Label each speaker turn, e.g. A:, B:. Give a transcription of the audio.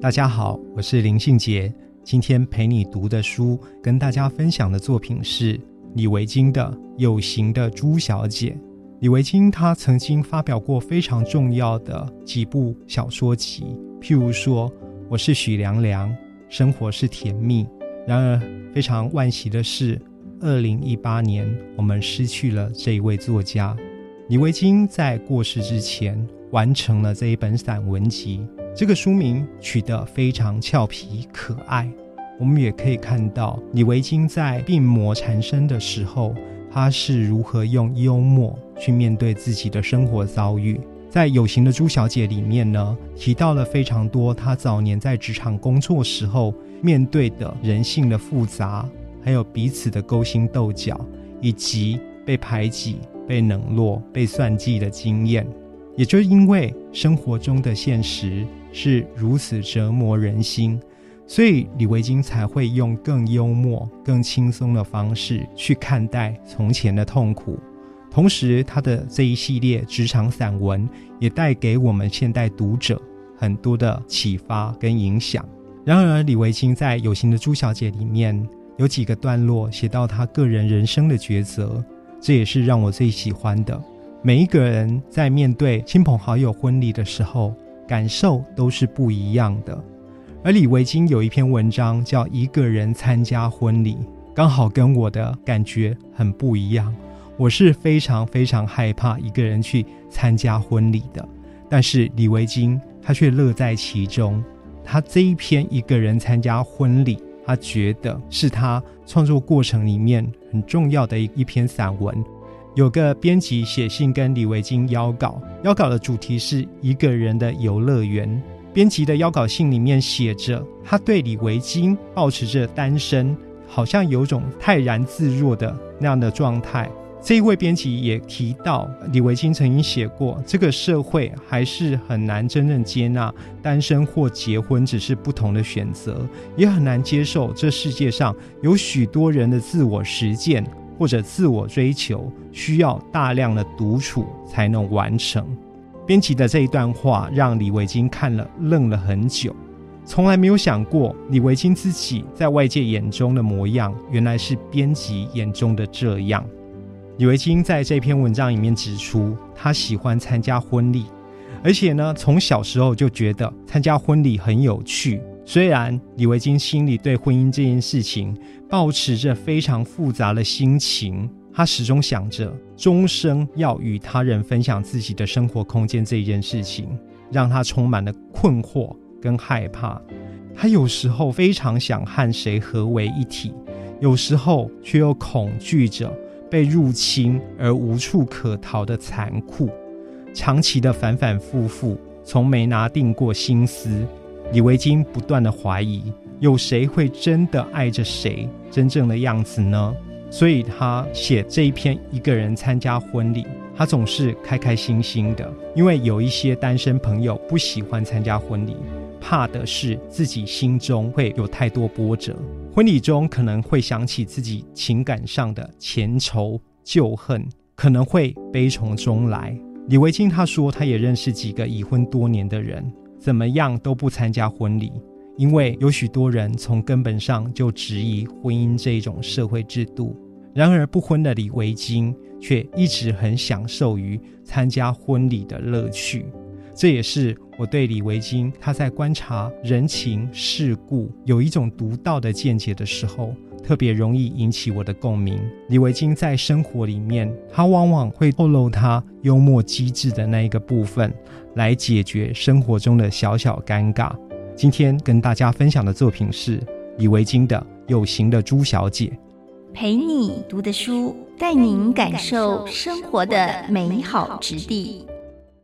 A: 大家好，我是林信杰。今天陪你读的书，跟大家分享的作品是李维京的《有形的朱小姐》。李维京他曾经发表过非常重要的几部小说集，譬如说《我是许凉凉》，生活是甜蜜。然而，非常惋惜的是，二零一八年我们失去了这一位作家。李维京在过世之前，完成了这一本散文集。这个书名取得非常俏皮可爱，我们也可以看到李维京在病魔缠身的时候，他是如何用幽默去面对自己的生活遭遇。在《有形的朱小姐》里面呢，提到了非常多他早年在职场工作时候面对的人性的复杂，还有彼此的勾心斗角，以及被排挤、被冷落、被算计的经验。也就是因为生活中的现实。是如此折磨人心，所以李维京才会用更幽默、更轻松的方式去看待从前的痛苦。同时，他的这一系列职场散文也带给我们现代读者很多的启发跟影响。然而，李维京在《有形的朱小姐》里面有几个段落写到他个人人生的抉择，这也是让我最喜欢的。每一个人在面对亲朋好友婚礼的时候。感受都是不一样的，而李维京有一篇文章叫《一个人参加婚礼》，刚好跟我的感觉很不一样。我是非常非常害怕一个人去参加婚礼的，但是李维京他却乐在其中。他这一篇一个人参加婚礼，他觉得是他创作过程里面很重要的一一篇散文。有个编辑写信跟李维京邀稿，邀稿的主题是一个人的游乐园。编辑的邀稿信里面写着，他对李维京保持着单身，好像有种泰然自若的那样的状态。这一位编辑也提到，李维京曾经写过，这个社会还是很难真正接纳单身或结婚只是不同的选择，也很难接受这世界上有许多人的自我实践。或者自我追求需要大量的独处才能完成。编辑的这一段话让李维京看了愣了很久，从来没有想过李维京自己在外界眼中的模样，原来是编辑眼中的这样。李维京在这篇文章里面指出，他喜欢参加婚礼，而且呢，从小时候就觉得参加婚礼很有趣。虽然李维京心里对婚姻这件事情保持着非常复杂的心情，他始终想着终生要与他人分享自己的生活空间这一件事情，让他充满了困惑跟害怕。他有时候非常想和谁合为一体，有时候却又恐惧着被入侵而无处可逃的残酷。长期的反反复复，从没拿定过心思。李维京不断的怀疑，有谁会真的爱着谁真正的样子呢？所以他写这一篇一个人参加婚礼，他总是开开心心的，因为有一些单身朋友不喜欢参加婚礼，怕的是自己心中会有太多波折，婚礼中可能会想起自己情感上的前仇旧恨，可能会悲从中来。李维京他说，他也认识几个已婚多年的人。怎么样都不参加婚礼，因为有许多人从根本上就质疑婚姻这一种社会制度。然而，不婚的李维京却一直很享受于参加婚礼的乐趣。这也是我对李维京他在观察人情世故有一种独到的见解的时候。特别容易引起我的共鸣。李维京在生活里面，他往往会透露他幽默机智的那一个部分，来解决生活中的小小尴尬。今天跟大家分享的作品是李维京的《有形的朱小姐》，
B: 陪你读的书，带您感受生活的美好之地。